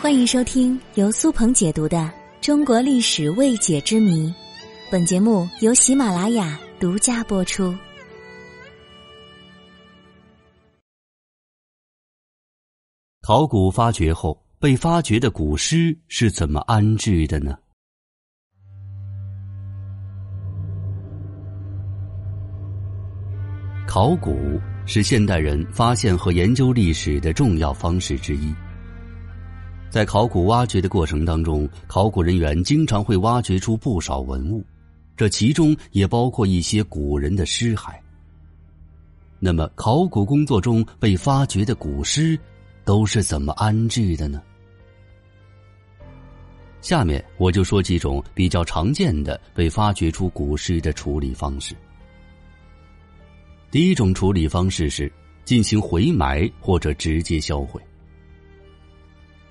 欢迎收听由苏鹏解读的《中国历史未解之谜》，本节目由喜马拉雅独家播出。考古发掘后，被发掘的古尸是怎么安置的呢？考古是现代人发现和研究历史的重要方式之一。在考古挖掘的过程当中，考古人员经常会挖掘出不少文物，这其中也包括一些古人的尸骸。那么，考古工作中被发掘的古尸都是怎么安置的呢？下面我就说几种比较常见的被发掘出古尸的处理方式。第一种处理方式是进行回埋或者直接销毁。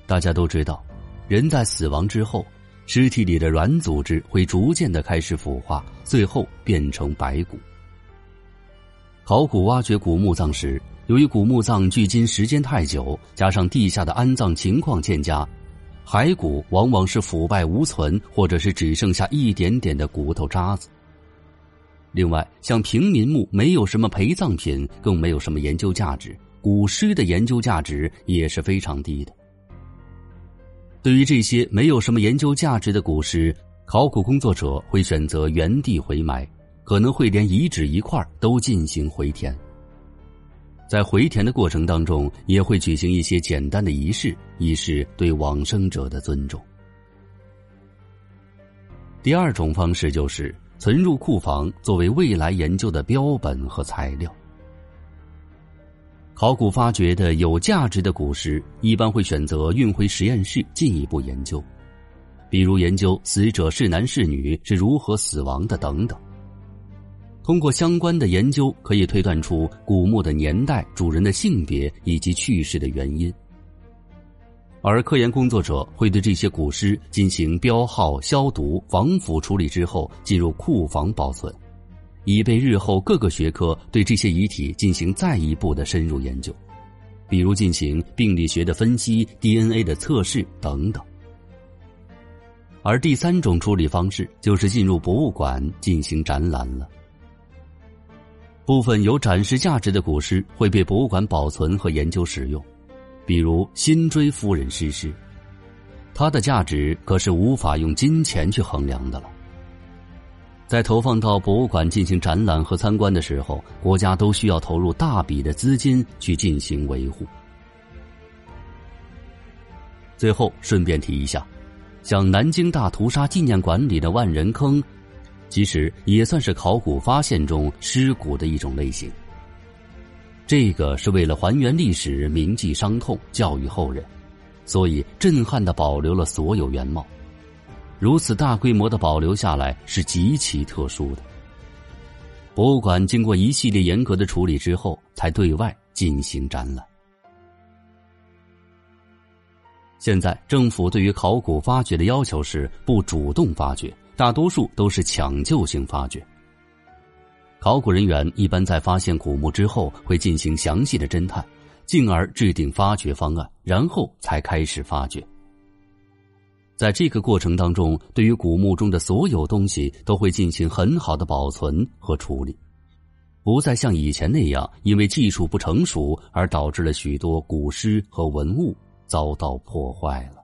大家都知道，人在死亡之后，尸体里的软组织会逐渐的开始腐化，最后变成白骨。考古挖掘古墓葬时，由于古墓葬距今时间太久，加上地下的安葬情况欠佳，骸骨往往是腐败无存，或者是只剩下一点点的骨头渣子。另外，像平民墓没有什么陪葬品，更没有什么研究价值，古尸的研究价值也是非常低的。对于这些没有什么研究价值的古尸，考古工作者会选择原地回埋，可能会连遗址一块都进行回填。在回填的过程当中，也会举行一些简单的仪式，以示对往生者的尊重。第二种方式就是存入库房，作为未来研究的标本和材料。考古发掘的有价值的古尸，一般会选择运回实验室进一步研究，比如研究死者是男是女、是如何死亡的等等。通过相关的研究，可以推断出古墓的年代、主人的性别以及去世的原因。而科研工作者会对这些古尸进行标号、消毒、防腐处理之后，进入库房保存。以备日后各个学科对这些遗体进行再一步的深入研究，比如进行病理学的分析、DNA 的测试等等。而第三种处理方式就是进入博物馆进行展览了。部分有展示价值的古尸会被博物馆保存和研究使用，比如辛追夫人尸尸，它的价值可是无法用金钱去衡量的了。在投放到博物馆进行展览和参观的时候，国家都需要投入大笔的资金去进行维护。最后顺便提一下，像南京大屠杀纪念馆里的万人坑，其实也算是考古发现中尸骨的一种类型。这个是为了还原历史、铭记伤痛、教育后人，所以震撼的保留了所有原貌。如此大规模的保留下来是极其特殊的。博物馆经过一系列严格的处理之后，才对外进行展览。现在政府对于考古发掘的要求是不主动发掘，大多数都是抢救性发掘。考古人员一般在发现古墓之后，会进行详细的侦探，进而制定发掘方案，然后才开始发掘。在这个过程当中，对于古墓中的所有东西都会进行很好的保存和处理，不再像以前那样因为技术不成熟而导致了许多古尸和文物遭到破坏了。